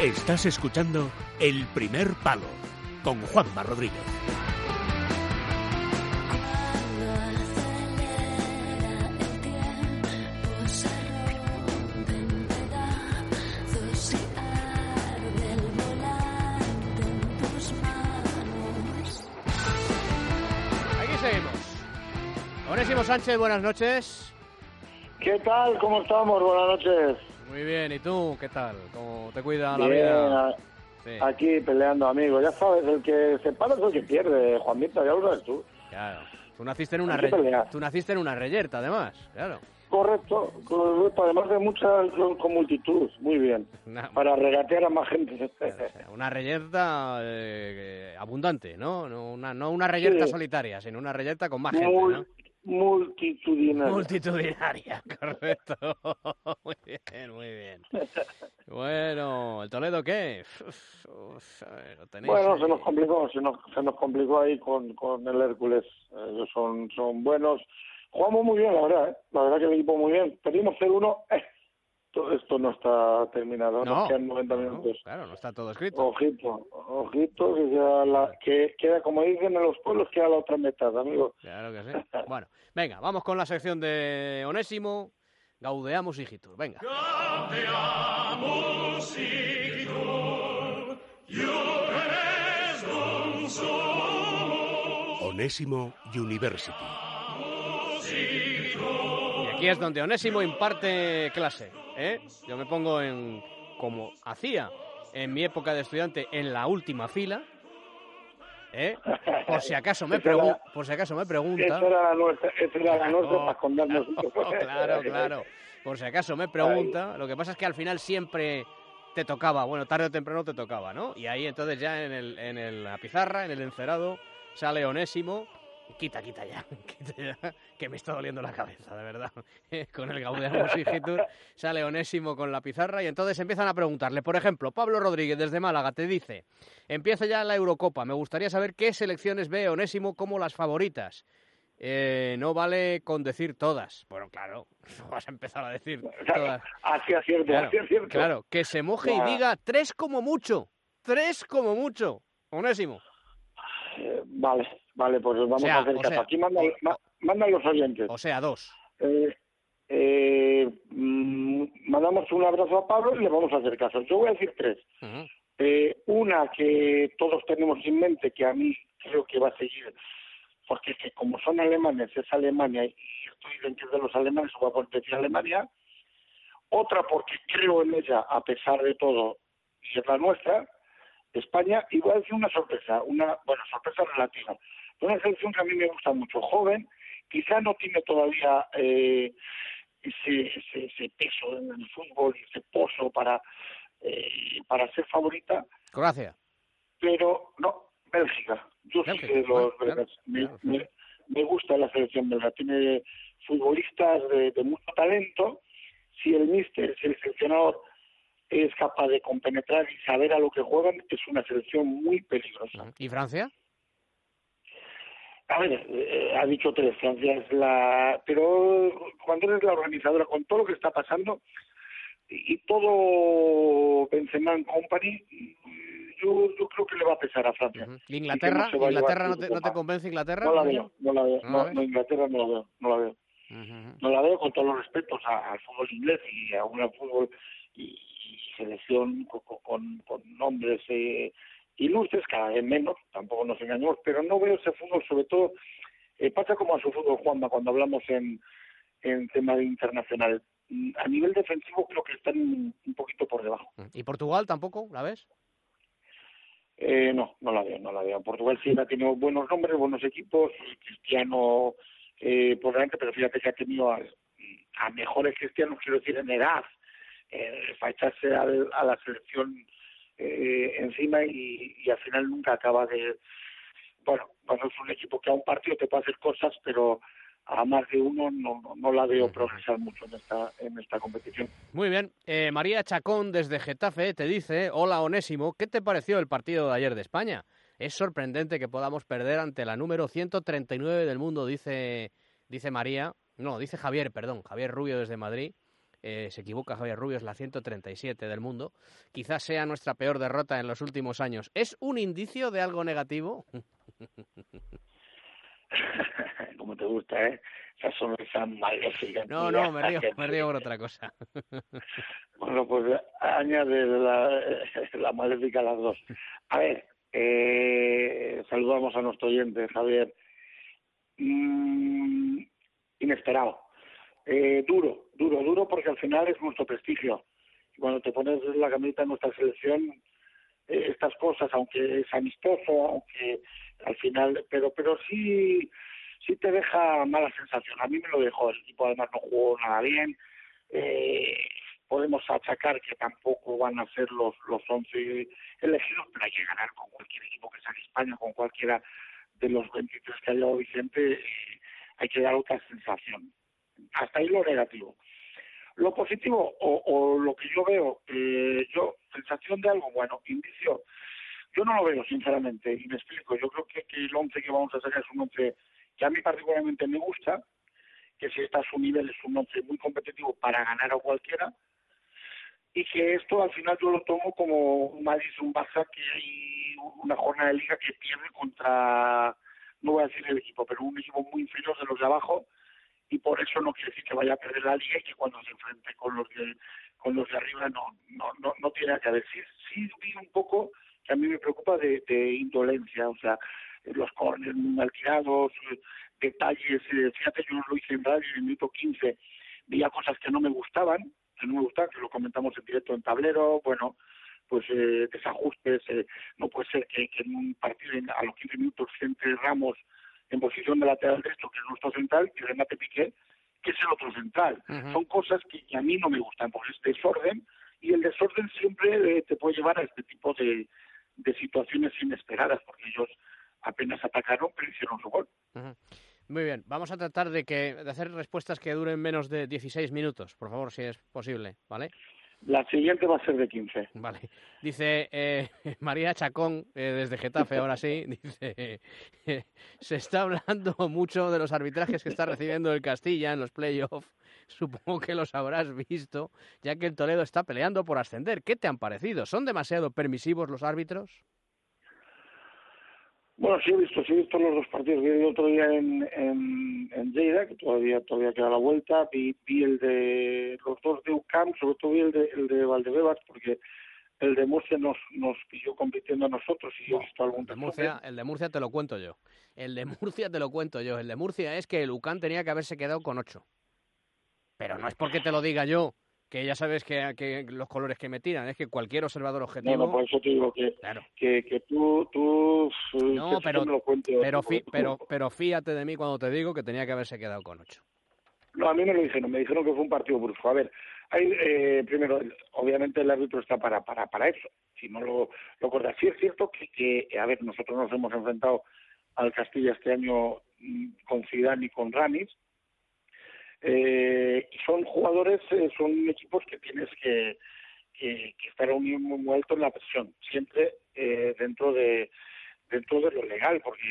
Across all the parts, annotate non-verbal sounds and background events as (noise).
Estás escuchando El Primer Palo con Juanma Rodríguez. Aquí seguimos. Onésimo Sánchez, buenas noches. ¿Qué tal? ¿Cómo estamos? Buenas noches. Muy bien, ¿y tú qué tal? ¿Cómo te cuida la vida? a- Sí, Aquí peleando, amigos. Ya sabes, el que se para es el que pierde, Juanito, ya lo sabes tú. claro. Tú naciste en una re- tú naciste en una reyerta, además, claro. Correcto, correcto. Además de muchas con, multitud. Muy bien. (laughs) Para regatear a más gente. claro, o sea, una reyerta eh, abundante, ¿no? No una, no una reyerta Sí. solitaria, sino una reyerta con más gente, ¿no? Multitudinaria. Multitudinaria, (laughs) correcto. Muy bien, muy bien. Bueno, ¿el Toledo qué? Uf, uf, a ver, lo tenéis Bueno, ahí. se nos complicó, se nos, se nos complicó ahí con, con el Hércules. Ellos son, son buenos. Jugamos muy bien, la verdad, ¿eh? La verdad que el equipo muy bien. Perdimos 0-1. Eh, todo esto no está terminado. No, Nos quedan 90 no, minutos. claro, no está todo escrito. Ojito, ojito, que queda, la, que queda, como dicen en los pueblos, queda la otra mitad, amigo. Claro que sí. Bueno, venga, vamos con la sección de Onésimo. Gaudeamos hijitur. Venga. Onésimo University. Y aquí es donde Onésimo imparte clase. ¿Eh? Yo me pongo en, como hacía en mi época de estudiante, en la última fila. ¿eh? Por si acaso me, (laughs) Esa era- pregun- por si acaso me pregunta. Esa era la nuestra, era la nuestra Oh, para escondernos. (laughs) oh, claro, claro. Por si acaso me pregunta. Lo que pasa es que al final siempre te tocaba, bueno, tarde o temprano te tocaba, ¿no? Y ahí entonces ya en, el, en el- la pizarra, en el encerado, sale Onésimo. Quita, quita ya, (laughs) quita ya, que me está doliendo la cabeza, de verdad. (laughs) con el Gaudeamus Igitur sale Onésimo con la pizarra y entonces empiezan a preguntarle. Por ejemplo, Pablo Rodríguez desde Málaga te dice, empieza ya la Eurocopa, me gustaría saber qué selecciones ve Onésimo como las favoritas. Eh, no vale con decir todas. Bueno, claro, (laughs) no vas a empezar a decir todas. Así es cierto, Claro, así es cierto. claro, que se moje y diga tres como mucho. Tres como mucho. Onésimo. Eh, vale, vale, pues vamos O sea, a hacer o caso. sea, Aquí mandan, ma- mandan los oyentes. O sea, dos. Eh, eh, mm, mandamos un abrazo a Pablo y le vamos a hacer caso. Yo voy a decir tres. Eh, una que todos tenemos en mente, que a mí creo que va a seguir, porque es que como son alemanes, es Alemania, y estoy dentro de los alemanes, voy a poner decir Alemania. Otra porque creo en ella, a pesar de todo, y es la nuestra, España, y voy a decir una sorpresa, una, bueno, sorpresa relativa. Una selección que a mí me gusta mucho, joven, quizá no tiene todavía eh, ese, ese, ese peso en el fútbol ese pozo para, eh, para ser favorita, Croacia. pero no, Bélgica. Yo sí que los bueno, belgas. claro, me, claro, me- me gusta la selección belga. Tiene futbolistas de, de mucho talento. Si el míster, si el seleccionador es capaz de compenetrar y saber a lo que juegan, es una selección muy peligrosa. ¿Y Francia? A ver, eh, ha dicho tres, Francia es la... Pero cuando eres la organizadora, con todo lo que está pasando y, todo Benzema en Company, yo, yo creo que le va a pesar a Francia. ¿Y Inglaterra? ¿Inglaterra no te, no convence Inglaterra? No la veo, no la veo. ¿No No, Inglaterra no la veo, no la veo. No la veo con todos los respetos a- al fútbol inglés y a un fútbol y, y selección con, con, con nombres eh, ilustres, cada vez menos, tampoco nos engañemos, pero no veo ese fútbol, sobre todo, eh, pasa como a su fútbol, Juanma, cuando hablamos en, en tema internacional. Mm, A nivel defensivo creo que están un poquito por debajo. ¿Y Portugal tampoco? ¿La ves? Eh, no, no la veo, no la veo. Portugal sí ha tenido buenos nombres, buenos equipos, Cristiano eh, por delante, pero fíjate que ha tenido a, a mejores cristianos, quiero decir, en edad, eh, para echarse al- a la selección eh, encima y, y al final nunca acaba de... Bueno, bueno, es un equipo que a un partido te puede hacer cosas, pero a más de uno no, no, no la veo progresar mucho en esta, en esta competición. Muy bien. Eh, María Chacón desde Getafe te dice, hola Onésimo, ¿qué te pareció el partido de ayer de España? Es sorprendente que podamos perder ante la número 139 del mundo, dice, dice María. No, dice Javier, perdón, Javier Rubio desde Madrid. Eh, se equivoca Javier Rubio, es la 137 del mundo. Quizás sea nuestra peor derrota en los últimos años. ¿Es un indicio de algo negativo? (laughs) Como te gusta, ¿eh? Esa sonrisa maléfica. No, no, me río, me río por otra cosa. (laughs) bueno, pues añade la, (laughs) la maléfica a las dos. A ver, eh, saludamos a nuestro oyente, Javier. Mm, inesperado. Eh, duro, duro, duro porque al final es nuestro prestigio. Cuando te pones la camiseta en nuestra selección, eh, estas cosas, aunque es amistoso, aunque al final, pero pero sí sí te deja mala sensación. A mí me lo dejó, el equipo además no jugó nada bien. Eh, podemos achacar que tampoco van a ser los los 11 elegidos, pero hay que ganar con cualquier equipo que sea en España, con cualquiera de los 23 que ha llevado Vicente, eh, hay que dar otra sensación. Hasta ahí lo negativo. Lo positivo, o, lo que yo veo, eh, yo, sensación de algo bueno, indicio, yo no lo veo, sinceramente, y me explico. Yo creo que, que el 11 que vamos a sacar es un 11 que a mí particularmente me gusta, que si está a su nivel es un 11 muy competitivo para ganar a cualquiera, y que esto al final yo lo tomo como un Madrid, un Barça que hay una jornada de liga que pierde contra, no voy a decir el equipo, pero un equipo muy inferior de los de abajo, y por eso no quiere decir que vaya a perder la liga y que cuando se enfrente con los de con los de arriba no no no, no tiene que haber sí vi un poco que a mí me preocupa de, de indolencia o sea los corners muy mal tirados detalles eh, fíjate yo lo hice en radio en el minuto 15 veía cosas que no me gustaban que no me gustaban que lo comentamos en directo en tablero bueno pues eh, desajustes eh, no puede ser que, que en un partido a los 15 minutos entre Ramos en posición de lateral derecho, que es nuestro central, y remate Piqué, que es el otro central. Son cosas que, a mí no me gustan, porque es desorden, y el desorden siempre eh, te puede llevar a este tipo de, de situaciones inesperadas, porque ellos apenas atacaron, pero hicieron su gol. Muy bien, vamos a tratar de que de hacer respuestas que duren menos de 16 minutos, por favor, si es posible, ¿vale? La siguiente va a ser de 15. Vale. Dice eh, (laughs) María Chacón, eh, desde Getafe, ahora sí, (laughs) dice, se está hablando mucho de los arbitrajes que está recibiendo el Castilla en los playoffs. (laughs) Supongo que los habrás visto, ya que el Toledo está peleando por ascender. ¿Qué te han parecido? ¿Son demasiado permisivos los árbitros? Bueno, sí he visto, sí he visto los dos partidos. Vi el otro día en, en, en Lleida, que todavía todavía queda la vuelta. Vi, vi el de los dos de UCAM, sobre todo vi el de, el de Valdebebas, porque el de Murcia nos, nos pilló compitiendo a nosotros y yo he visto algún de Murcia, El de Murcia te lo cuento yo. El de Murcia te lo cuento yo. El de Murcia es que el UCAM tenía que haberse quedado con ocho. Pero no es porque te lo diga yo, que ya sabes que, que, los colores que me tiran, es que cualquier observador objetivo... No, no por eso te digo que, claro. que, que, tú... tú no, pero, lo cuento, pero, pero, pero fíjate de mí cuando te digo que tenía que haberse quedado con ocho. No, a mí me lo dijeron, me dijeron que fue un partido brusco. A ver, hay, eh, primero, obviamente el árbitro está para para para eso, si no lo, lo corta. Sí es cierto que, que, a ver, nosotros nos hemos enfrentado al Castilla este año mm, con Zidane y con Ramis, eh, y son jugadores, eh, son equipos que tienes que, que, que estar muy, muy alto en la presión, siempre eh, dentro de dentro de lo legal, porque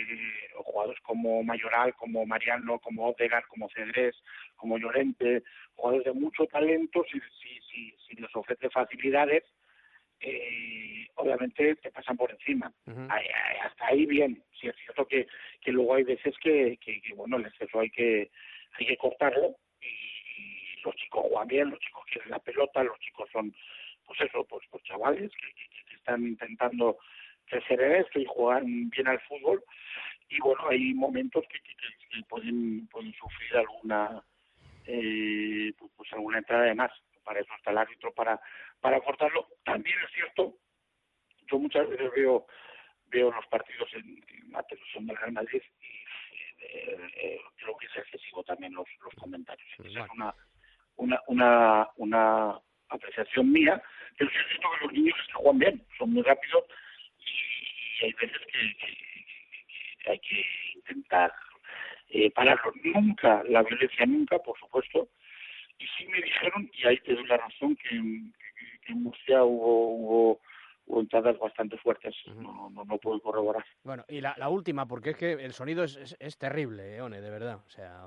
jugadores como Mayoral, como Mariano, como Odegar, como Cedrés, como Llorente, jugadores de mucho talento, si, si, si, si les ofrece facilidades, eh, obviamente te pasan por encima. Uh -huh. ahí, hasta ahí bien. Sí es cierto que, que luego hay veces que, que, que, bueno, el exceso hay que hay que cortarlo y, los chicos juegan bien, los chicos quieren la pelota, los chicos son, pues eso, pues, pues chavales que, que, que están intentando crecer en esto y juegan bien al fútbol. Y bueno, hay momentos que, pueden, pueden sufrir alguna eh, pues, pues alguna entrada de más. Para eso está el árbitro para para cortarlo también es cierto yo muchas veces veo veo los partidos en, en la televisión del Real Madrid y eh, eh, creo que es excesivo también los, los comentarios Esa es una una una una apreciación mía pero sí es cierto que los niños juegan bien son muy rápidos y, hay veces que, que, que hay que intentar eh, pararlo. Nunca, la violencia nunca, por supuesto. Y sí me dijeron, y ahí te doy la razón, que, que, que en Murcia hubo, hubo, hubo entradas bastante fuertes. Uh -huh. no, no, no, puedo corroborar. Bueno, y la, la, última, porque es que el sonido es, es, es terrible, eh, One, de verdad. O sea,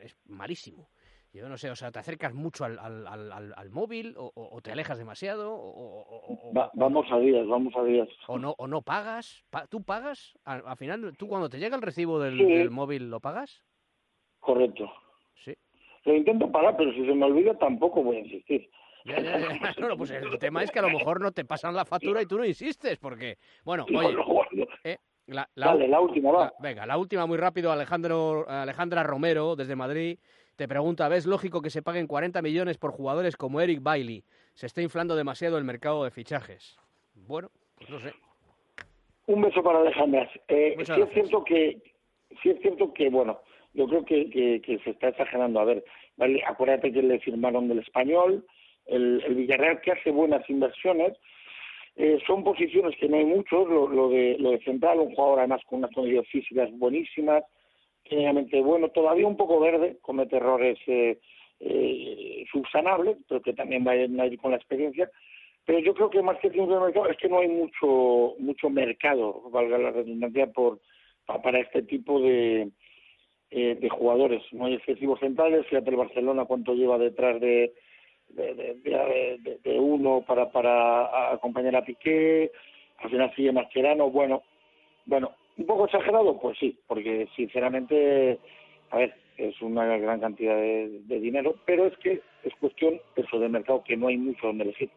es malísimo. Yo no sé, o sea, ¿te acercas mucho al, al, al, al móvil o, o, te alejas demasiado? O, o Va, vamos a días, vamos a días. ¿O no, o no pagas? ¿Tú pagas? Al, final, ¿tú cuando te llega el recibo del, sí. del móvil lo pagas? Correcto. Sí. Lo intento pagar, pero si se me olvida tampoco voy a insistir. Ya, ya, ya. (laughs) No, pues el tema es que a lo mejor no te pasan la factura y tú no insistes, porque, bueno, oye, eh, la, la, Dale, la última, va. la- venga, la última muy rápido, Alejandro, Alejandra Romero, desde Madrid, te pregunta, ¿ves lógico que se paguen 40 millones por jugadores como Eric Bailey? Se está inflando demasiado el mercado de fichajes. Bueno, pues no sé. Un beso para Alejandra. Eh, sí es cierto que, sí es cierto que, bueno, yo creo que, que, que se está exagerando. A ver, vale, acuérdate que le firmaron del español, el, el Villarreal que hace buenas inversiones. Eh, son posiciones que no hay muchos, lo, lo de lo de central, un jugador además con unas condiciones físicas buenísimas, técnicamente bueno, todavía un poco verde, comete errores eh, eh, subsanables, pero que también va a ir, con la experiencia. Pero yo creo que más que tiempo de mercado es que no hay mucho mucho mercado, valga la redundancia, por pa- para este tipo de, eh, de jugadores. No hay excesivos centrales, fíjate el Barcelona cuánto lleva detrás de, de, de, de- uno para, para acompañar a Piqué, al final sigue Mascherano, bueno, bueno, un poco exagerado, pues sí, porque sinceramente, a ver, es una gran cantidad de, dinero, pero es que es cuestión eso de mercado que no hay mucho donde elegir.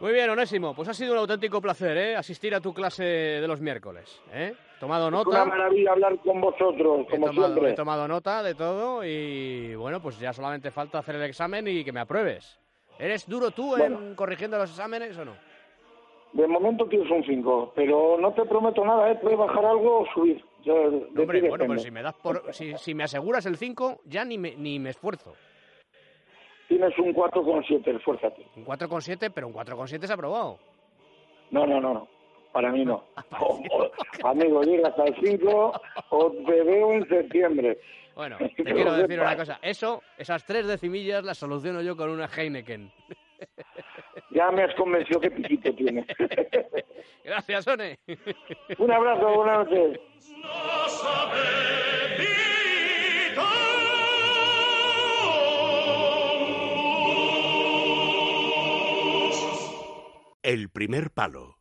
Muy bien, Onésimo, pues ha sido un auténtico placer, ¿eh? Asistir a tu clase de los miércoles, ¿eh? Tomado Es una nota. maravilla hablar con vosotros, He como tomado, siempre. he tomado nota de todo y bueno, pues ya solamente falta hacer el examen y que me apruebes. ¿Eres duro tú en corrigiendo los exámenes o no? De momento tienes un 5, pero no te prometo nada, ¿eh? Puede bajar algo o subir. Ti Hombre, bueno, pero si me das por, si, si me aseguras el 5, ya ni me, ni me esfuerzo. Tienes un 4,7, esfuérzate. Un 4,7, pero un 4,7 es aprobado. No, no, no, no. Para mí no. (laughs) O- o- (laughs) amigo, llegas al 5 o te veo en septiembre. Bueno, (laughs) te quiero decir una cosa. Eso, esas tres decimillas las soluciono yo con una Heineken. Ya me has convencido que piquito tienes. Gracias, One. un abrazo, buenas noches. El primer palo